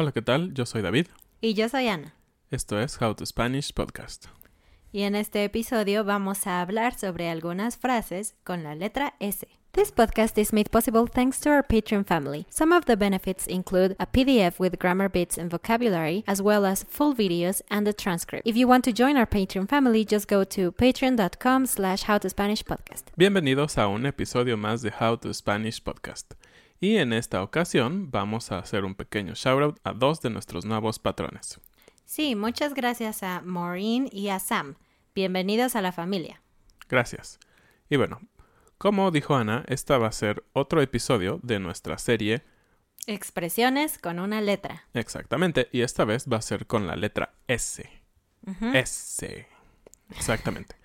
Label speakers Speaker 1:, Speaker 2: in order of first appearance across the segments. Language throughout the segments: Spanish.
Speaker 1: Hola, ¿qué tal? Yo soy David.
Speaker 2: Y yo soy Ana.
Speaker 1: Esto es How to Spanish Podcast.
Speaker 2: Y en este episodio vamos a hablar sobre algunas frases con la letra S. This podcast is made possible thanks to our Patreon family. Some of the benefits include a PDF with grammar bits and vocabulary, as well as full videos and a transcript. If you want to join our Patreon family, just go to patreon.com slash howtospanishpodcast.
Speaker 1: Bienvenidos a un episodio más de How to Spanish Podcast. Y en esta ocasión vamos a hacer un pequeño shoutout a dos de nuestros nuevos patrones.
Speaker 2: Sí, muchas gracias a Maureen y a Sam. Bienvenidos a la familia.
Speaker 1: Gracias. Y bueno, como dijo Ana, esta va a ser otro episodio de nuestra serie.
Speaker 2: Expresiones con una letra.
Speaker 1: Exactamente, y esta vez va a ser con la letra S. S. Exactamente.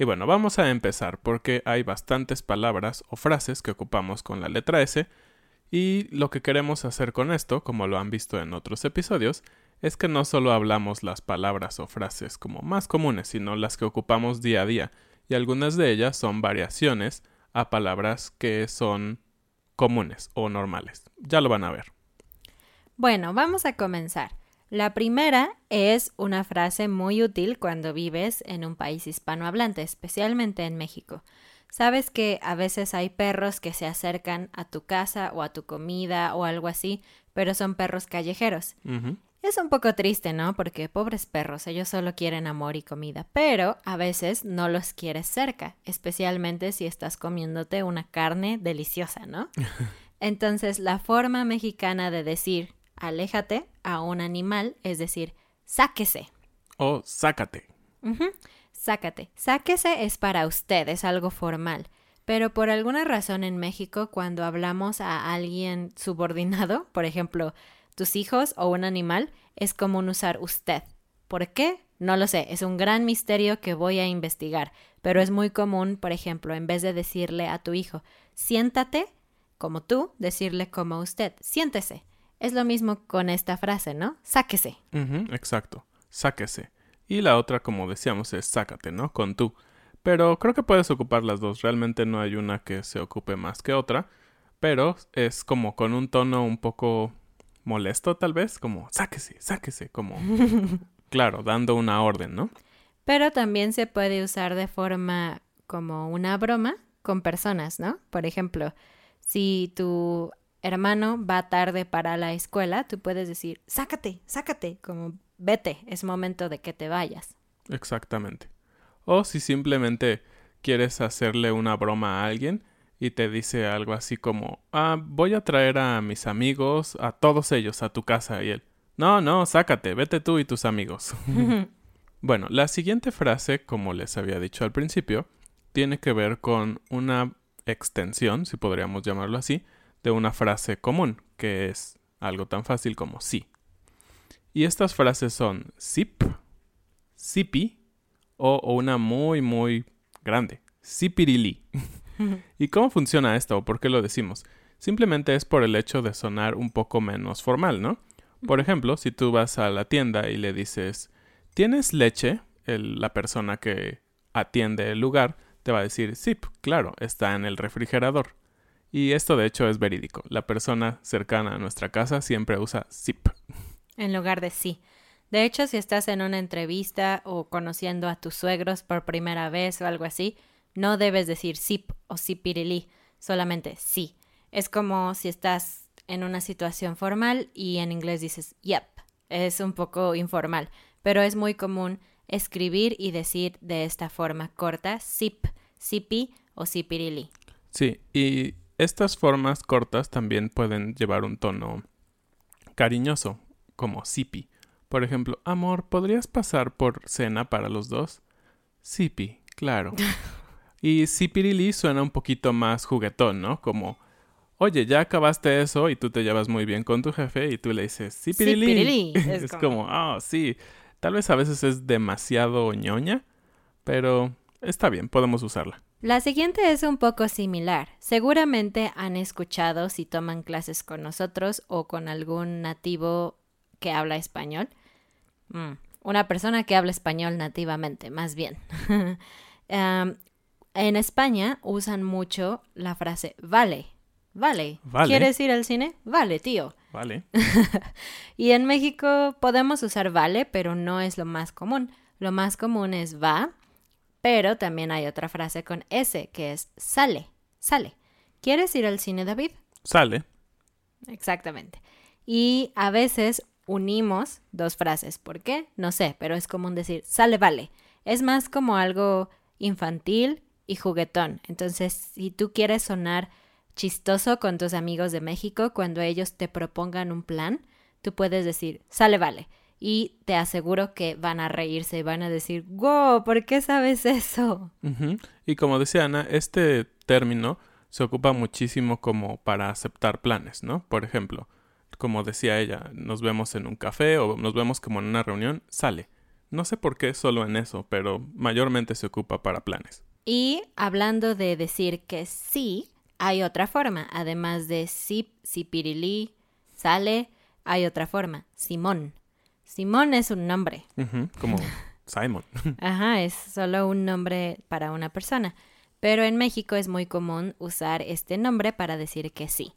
Speaker 1: Y bueno, vamos a empezar porque hay bastantes palabras o frases que ocupamos con la letra S y lo que queremos hacer con esto, como lo han visto en otros episodios, es que no solo hablamos las palabras o frases como más comunes, sino las que ocupamos día a día, y algunas de ellas son variaciones a palabras que son comunes o normales. Ya lo van a ver.
Speaker 2: Bueno, vamos a comenzar. La primera es una frase muy útil cuando vives en un país hispanohablante, especialmente en México. Sabes que a veces hay perros que se acercan a tu casa o a tu comida o algo así, pero son perros callejeros. Es un poco triste, ¿no? Porque pobres perros, ellos solo quieren amor y comida, pero a veces no los quieres cerca, especialmente si estás comiéndote una carne deliciosa, ¿no? Entonces, la forma mexicana de decir aléjate a un animal es decir, sáquese.
Speaker 1: O sácate.
Speaker 2: Sácate. Sáquese es para usted, es algo formal. Pero por alguna razón en México, cuando hablamos a alguien subordinado, por ejemplo, tus hijos o un animal, es común usar usted. ¿Por qué? No lo sé, es un gran misterio que voy a investigar, pero es muy común, por ejemplo, en vez de decirle a tu hijo, siéntate, como tú, decirle como usted, siéntese. Es lo mismo con esta frase, ¿no? Sáquese.
Speaker 1: Exacto. Sáquese. Y la otra, como decíamos, es sácate, ¿no? Con tú. Pero creo que puedes ocupar las dos. Realmente no hay una que se ocupe más que otra. Pero es como con un tono un poco molesto, tal vez. Como sáquese, sáquese. Como, claro, dando una orden, ¿no?
Speaker 2: Pero también se puede usar de forma como una broma con personas, ¿no? Por ejemplo, si tu hermano va tarde para la escuela, tú puedes decir, sácate, sácate, como vete, es momento de que te vayas.
Speaker 1: Exactamente. O si simplemente quieres hacerle una broma a alguien y te dice algo así como, ah, voy a traer a mis amigos, a todos ellos, a tu casa. Y él, no, no, sácate, vete tú y tus amigos. bueno, la siguiente frase, como les había dicho al principio, tiene que ver con una extensión, si podríamos llamarlo así, de una frase común, que es algo tan fácil como sí. Y estas frases son sip, sipi o, una muy, muy grande, sipirilí. ¿Y cómo funciona esto o por qué lo decimos? Simplemente es por el hecho de sonar un poco menos formal, ¿no? Por ejemplo, si tú vas a la tienda y le dices, ¿tienes leche? la persona que atiende el lugar te va a decir, sí, claro, está en el refrigerador. Y esto de hecho es verídico. La persona cercana a nuestra casa siempre usa SIP.
Speaker 2: En lugar de sí. De hecho, si estás en una entrevista o conociendo a tus suegros por primera vez o algo así, no debes decir SIP o SIPirilí, solamente sí. Es como si estás en una situación formal y en inglés dices yep. Es un poco informal, pero es muy común escribir y decir de esta forma corta sip, sipi o sipirili.
Speaker 1: Sí, y estas formas cortas también pueden llevar un tono cariñoso, como sipi. Por ejemplo, amor, ¿podrías pasar por cena para los dos? Sipi, claro. y sipirili suena un poquito más juguetón, ¿no? Como oye, ya acabaste eso y tú te llevas muy bien con tu jefe y tú le dices, sí, pirili. Es, como, oh, sí. Tal vez a veces es demasiado ñoña, pero está bien, podemos usarla.
Speaker 2: La siguiente es un poco similar. Seguramente han escuchado si toman clases con nosotros o con algún nativo que habla español. Mm, una persona que habla español nativamente, más bien. en España usan mucho la frase vale Vale. ¿Quieres ir al cine? Vale, tío.
Speaker 1: Vale.
Speaker 2: y en México podemos usar vale, pero no es lo más común. Lo más común es va, pero también hay otra frase con S, que es sale, sale. ¿Quieres ir al cine, David?
Speaker 1: Sale.
Speaker 2: Exactamente. Y a veces unimos dos frases. ¿Por qué? No sé, pero es común decir sale, vale. Es más como algo infantil y juguetón. Entonces, si tú quieres sonar chistoso con tus amigos de México cuando ellos te propongan un plan, tú puedes decir, sale, vale. Y te aseguro que van a reírse y van a decir, wow, ¿por qué sabes eso?
Speaker 1: Y como decía Ana, este término se ocupa muchísimo como para aceptar planes, ¿no? Por ejemplo, como decía ella, nos vemos en un café o nos vemos como en una reunión, sale. No sé por qué solo en eso, pero mayormente se ocupa para planes.
Speaker 2: Y hablando de decir que sí, hay otra forma, además de Sip, Sipirilí, Sale, hay otra forma, Simón. Simón es un nombre.
Speaker 1: como Simon.
Speaker 2: Ajá, es solo un nombre para una persona. Pero en México es muy común usar este nombre para decir que sí.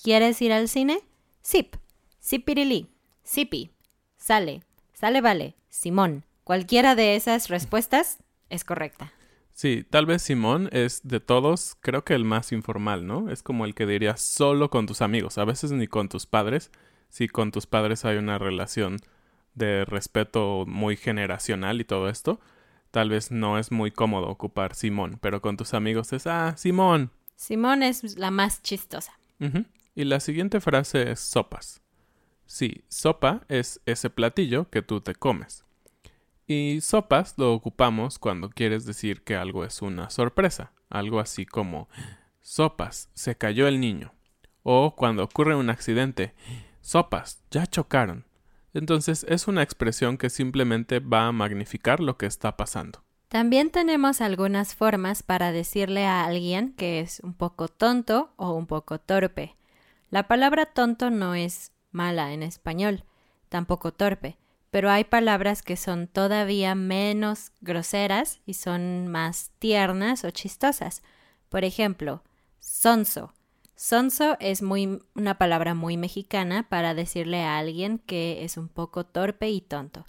Speaker 2: ¿Quieres ir al cine? Sip, Sipirilí, Sipi, Sale, Sale Vale, Simón. Cualquiera de esas respuestas es correcta.
Speaker 1: Sí, tal vez Simón es de todos, creo que el más informal, ¿no? Es como el que dirías solo con tus amigos, a veces ni con tus padres. Si con tus padres hay una relación de respeto muy generacional y todo esto, tal vez no es muy cómodo ocupar Simón, pero con tus amigos es, ah, Simón.
Speaker 2: Simón es la más chistosa.
Speaker 1: Y la siguiente frase es sopas. Sí, sopa es ese platillo que tú te comes. Y sopas lo ocupamos cuando quieres decir que algo es una sorpresa, algo así como sopas, se cayó el niño. O cuando ocurre un accidente, sopas, ya chocaron. Entonces es una expresión que simplemente va a magnificar lo que está pasando.
Speaker 2: También tenemos algunas formas para decirle a alguien que es un poco tonto o un poco torpe. La palabra tonto no es mala en español, tampoco torpe pero hay palabras que son todavía menos groseras y son más tiernas o chistosas. Por ejemplo, sonso. Sonso es muy, una palabra muy mexicana para decirle a alguien que es un poco torpe y tonto.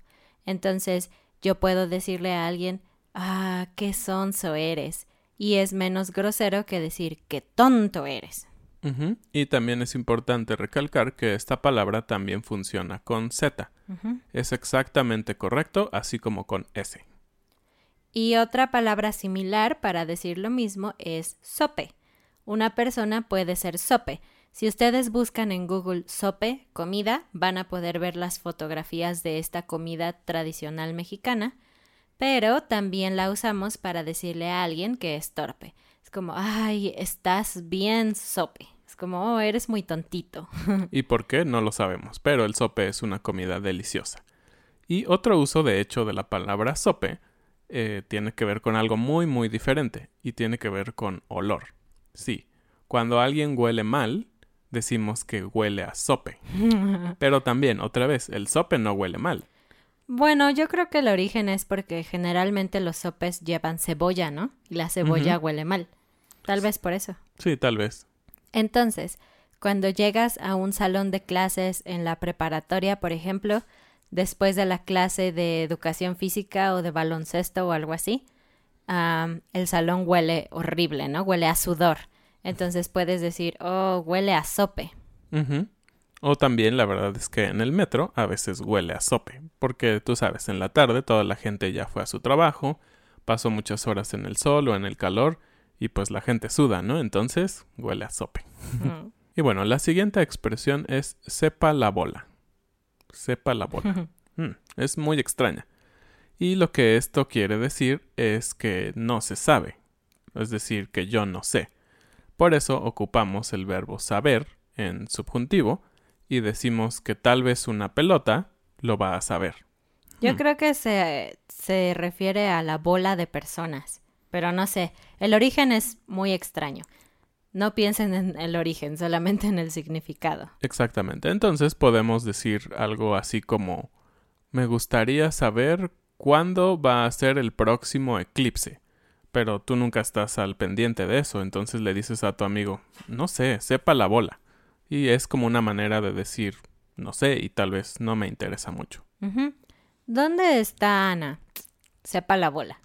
Speaker 2: Entonces, yo puedo decirle a alguien, ah, qué sonso eres. Y es menos grosero que decir qué tonto eres.
Speaker 1: Y también es importante recalcar que esta palabra también funciona con Z. Es exactamente correcto, así como con S.
Speaker 2: Y otra palabra similar para decir lo mismo es sope. Una persona puede ser sope. Si ustedes buscan en Google sope, comida, van a poder ver las fotografías de esta comida tradicional mexicana, pero también la usamos para decirle a alguien que es torpe. Es como, ay, estás bien sope. Es como, oh, eres muy tontito.
Speaker 1: ¿Y por qué? No lo sabemos, pero el sope es una comida deliciosa. Y otro uso, de hecho, de la palabra sope eh, tiene que ver con algo muy, muy diferente y tiene que ver con olor. Sí, cuando alguien huele mal, decimos que huele a sope. Pero también, otra vez, el sope no huele mal.
Speaker 2: Bueno, yo creo que el origen es porque generalmente los sopes llevan cebolla, ¿no? Y la cebolla huele mal. Tal vez por eso.
Speaker 1: Sí, tal vez.
Speaker 2: Entonces, cuando llegas a un salón de clases en la preparatoria, por ejemplo, después de la clase de educación física o de baloncesto o algo así, el salón huele horrible, ¿no? Huele a sudor. Entonces puedes decir, oh, huele a sope.
Speaker 1: O también la verdad es que en el metro a veces huele a sope, porque tú sabes, en la tarde toda la gente ya fue a su trabajo, pasó muchas horas en el sol o en el calor, y pues la gente suda, ¿no? Entonces huele a sope. Mm. y bueno, la siguiente expresión es sepa la bola. Sepa la bola. Mm, es muy extraña. Y lo que esto quiere decir es que no se sabe, es decir, que yo no sé. Por eso ocupamos el verbo saber en subjuntivo, y decimos que tal vez una pelota lo va a saber.
Speaker 2: Yo hmm. creo que se, se refiere a la bola de personas, pero no sé, el origen es muy extraño. No piensen en el origen, solamente en el significado.
Speaker 1: Exactamente. Entonces podemos decir algo así como me gustaría saber cuándo va a ser el próximo eclipse. Pero tú nunca estás al pendiente de eso, entonces le dices a tu amigo, no sé, sepa la bola. Y es como una manera de decir, no sé, y tal vez no me interesa mucho.
Speaker 2: ¿Dónde está Ana? Sepa la bola.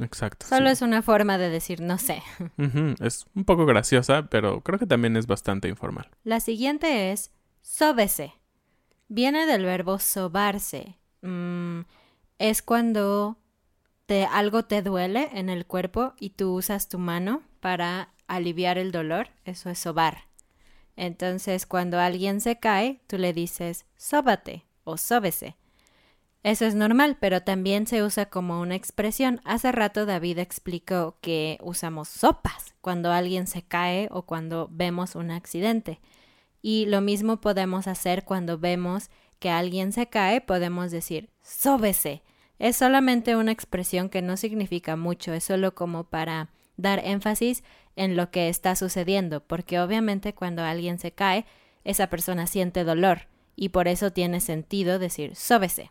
Speaker 1: Exacto.
Speaker 2: Solo es una forma de decir no sé.
Speaker 1: Es un poco graciosa, pero creo que también es bastante informal.
Speaker 2: La siguiente es sóbese. Viene del verbo sobarse. Mm, es cuando te, algo te duele en el cuerpo y tú usas tu mano para aliviar el dolor. Eso es sobar. Entonces, cuando alguien se cae, tú le dices sóbate o sóbese. Eso es normal, pero también se usa como una expresión. Hace rato David explicó que usamos sopas cuando alguien se cae o cuando vemos un accidente. Y lo mismo podemos hacer cuando vemos que alguien se cae, podemos decir sóbese. Es solamente una expresión que no significa mucho, es solo como para dar énfasis en lo que está sucediendo, porque obviamente cuando alguien se cae, esa persona siente dolor y por eso tiene sentido decir sóbese.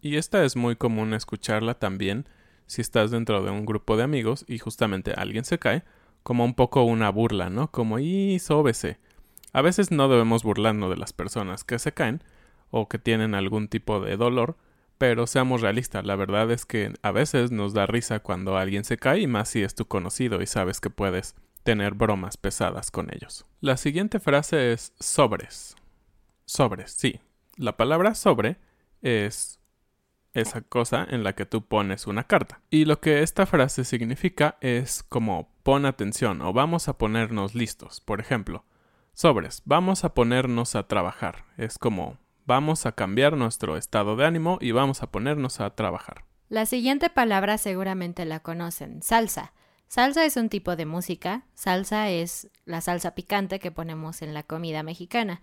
Speaker 1: Y esta es muy común escucharla también si estás dentro de un grupo de amigos y justamente alguien se cae, como un poco una burla, ¿no? Como y sóbese. A veces no debemos burlarnos de las personas que se caen o que tienen algún tipo de dolor, pero seamos realistas, la verdad es que a veces nos da risa cuando alguien se cae y más si es tu conocido y sabes que puedes tener bromas pesadas con ellos. La siguiente frase es sobres. Sobres, sí. La palabra sobre es esa cosa en la que tú pones una carta. Y lo que esta frase significa es como pon atención o vamos a ponernos listos. Por ejemplo, sobres, vamos a ponernos a trabajar. Es como Vamos a cambiar nuestro estado de ánimo y vamos a ponernos a trabajar.
Speaker 2: La siguiente palabra seguramente la conocen, salsa. Salsa es un tipo de música, salsa es la salsa picante que ponemos en la comida mexicana,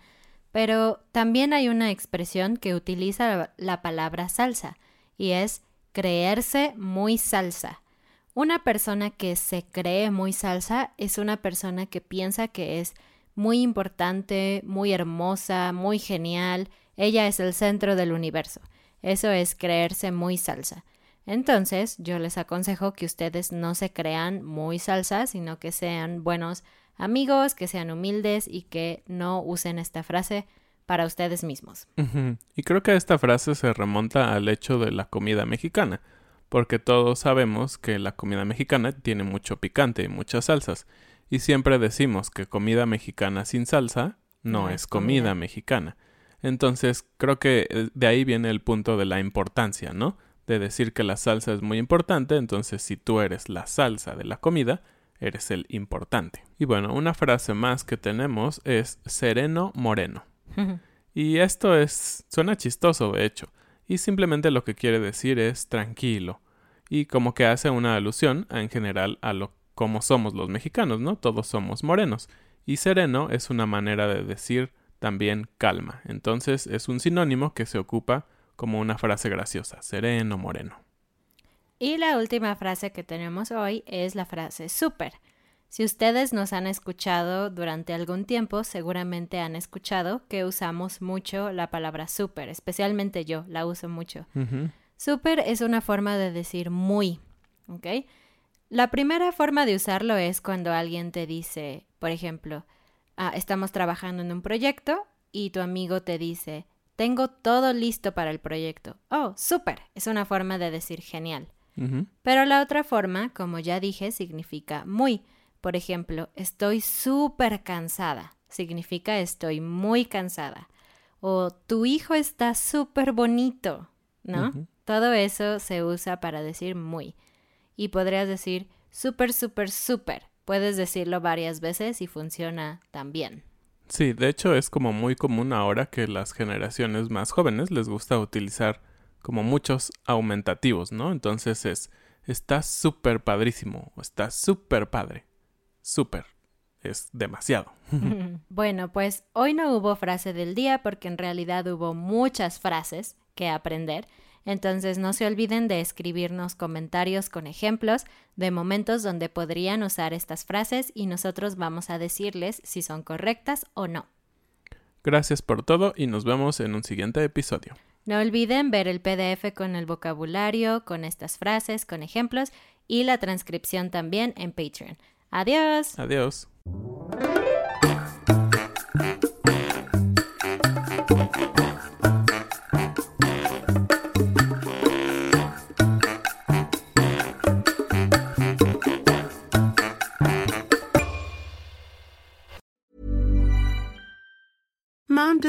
Speaker 2: pero también hay una expresión que utiliza la palabra salsa y es creerse muy salsa. Una persona que se cree muy salsa es una persona que piensa que es muy importante, muy hermosa, muy genial, ella es el centro del universo. Eso es creerse muy salsa. Entonces, yo les aconsejo que ustedes no se crean muy salsa, sino que sean buenos amigos, que sean humildes y que no usen esta frase para ustedes mismos.
Speaker 1: Y creo que esta frase se remonta al hecho de la comida mexicana, porque todos sabemos que la comida mexicana tiene mucho picante y muchas salsas, y siempre decimos que comida mexicana sin salsa no, es comida mexicana. Entonces, creo que eh, de ahí viene el punto de la importancia, ¿no? De decir que la salsa es muy importante, entonces si tú eres la salsa de la comida, eres el importante. Y bueno, una frase más que tenemos es sereno moreno. y esto es suena chistoso, de hecho, y simplemente lo que quiere decir es tranquilo, y como que hace una alusión en general a lo como somos los mexicanos, ¿no? Todos somos morenos Y sereno es una manera de decir también calma. Entonces es un sinónimo que se ocupa como una frase graciosa, sereno, moreno.
Speaker 2: Y la última frase que tenemos hoy es la frase súper. Si ustedes nos han escuchado durante algún tiempo, seguramente han escuchado que usamos mucho la palabra súper, especialmente yo la uso mucho. Súper es una forma de decir muy, ¿ok? La primera forma de usarlo es cuando alguien te dice, por ejemplo, ah, estamos trabajando en un proyecto y tu amigo te dice, tengo todo listo para el proyecto. Oh, súper. Es una forma de decir genial. Pero la otra forma, como ya dije, significa muy. Por ejemplo, estoy súper cansada. Significa estoy muy cansada. O tu hijo está súper bonito, ¿no? Todo eso se usa para decir muy. Y podrías decir súper, súper, súper. Puedes decirlo varias veces y funciona también.
Speaker 1: Sí, de hecho es como muy común ahora que las generaciones más jóvenes les gusta utilizar como muchos aumentativos, ¿no? Entonces es, está súper padrísimo está súper padre. Súper. Es demasiado.
Speaker 2: bueno, pues hoy no hubo frase del día porque en realidad hubo muchas frases que aprender. Entonces no se olviden de escribirnos comentarios con ejemplos de momentos donde podrían usar estas frases y nosotros vamos a decirles si son correctas o no.
Speaker 1: Gracias por todo y nos vemos en un siguiente episodio.
Speaker 2: No olviden ver el PDF con el vocabulario, con estas frases, con ejemplos y la transcripción también en Patreon. Adiós.
Speaker 1: Adiós.